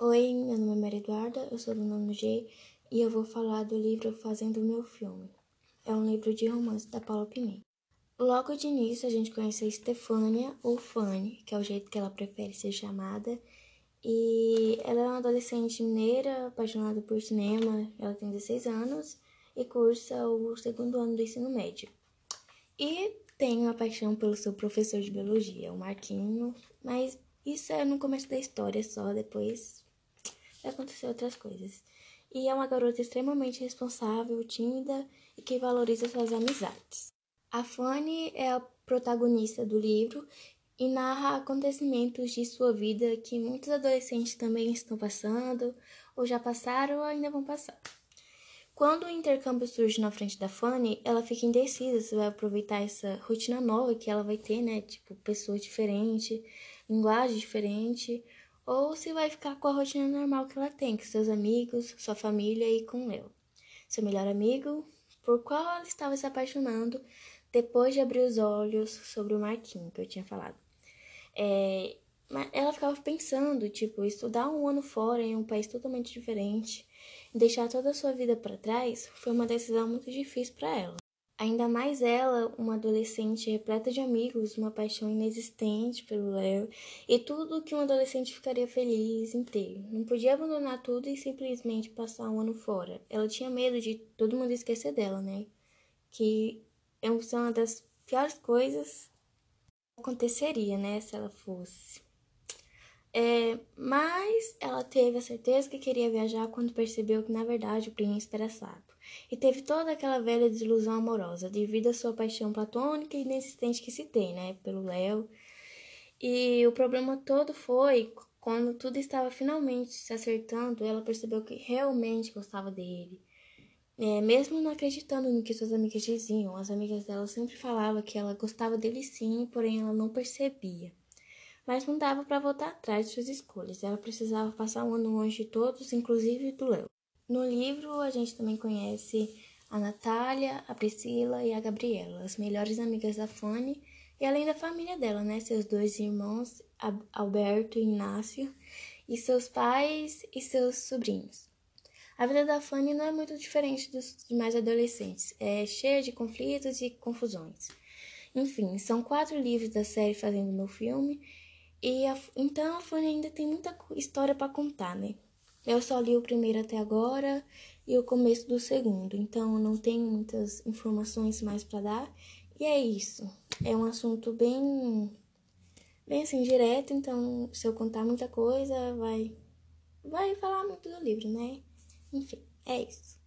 Oi, meu nome é Maria Eduarda, eu sou do nono G e eu vou falar do livro Fazendo o Meu Filme. É um livro de romance da Paula Pimenta. Logo de início a gente conhece a Stefânia, ou Fanny, que é o jeito que ela prefere ser chamada, e ela é uma adolescente mineira, apaixonada por cinema, ela tem 16 anos e cursa o segundo ano do ensino médio. E tem uma paixão pelo seu professor de biologia, o Marquinho, mas isso é no começo da história só, depois vai acontecer outras coisas. E é uma garota extremamente responsável, tímida e que valoriza suas amizades. A Fanny é a protagonista do livro e narra acontecimentos de sua vida que muitos adolescentes também estão passando, ou já passaram ou ainda vão passar. Quando o intercâmbio surge na frente da Fanny, ela fica indecisa se vai aproveitar essa rotina nova que ela vai ter, né? Tipo, pessoas diferentes, linguagem diferente, ou se vai ficar com a rotina normal que ela tem, com seus amigos, sua família e com Léo, seu melhor amigo, por qual ela estava se apaixonando depois de abrir os olhos sobre o Marquinho que eu tinha falado. É, ela ficava pensando, tipo, estudar um ano fora em um país totalmente diferente, deixar toda a sua vida para trás, foi uma decisão muito difícil para ela. Ainda mais ela, uma adolescente repleta de amigos, uma paixão inexistente pelo Léo e tudo que um adolescente ficaria feliz ter. Não podia abandonar tudo e simplesmente passar um ano fora. Ela tinha medo de todo mundo esquecer dela, né? Que é uma das piores coisas que aconteceria, né? Se ela fosse. É, mas ela teve a certeza que queria viajar quando percebeu que, na verdade, o príncipe era sapo. E teve toda aquela velha desilusão amorosa, devido à sua paixão platônica e inexistente que se tem, né, pelo Léo. E o problema todo foi quando tudo estava finalmente se acertando, ela percebeu que realmente gostava dele. É, mesmo não acreditando no que suas amigas diziam, as amigas dela sempre falavam que ela gostava dele sim, porém ela não percebia mas não dava para voltar atrás de suas escolhas. Ela precisava passar um ano longe de todos, inclusive do Léo. No livro, a gente também conhece a Natália, a Priscila e a Gabriela, as melhores amigas da Fanny, e além da família dela, né? Seus dois irmãos, Alberto e Inácio, e seus pais e seus sobrinhos. A vida da Fanny não é muito diferente dos demais adolescentes, é cheia de conflitos e confusões. Enfim, são quatro livros da série Fazendo Meu Filme e a, então a Fanny ainda tem muita história para contar, né? Eu só li o primeiro até agora e o começo do segundo, então não tenho muitas informações mais para dar. E é isso. É um assunto bem bem assim direto, então se eu contar muita coisa, vai vai falar muito do livro, né? Enfim, é isso.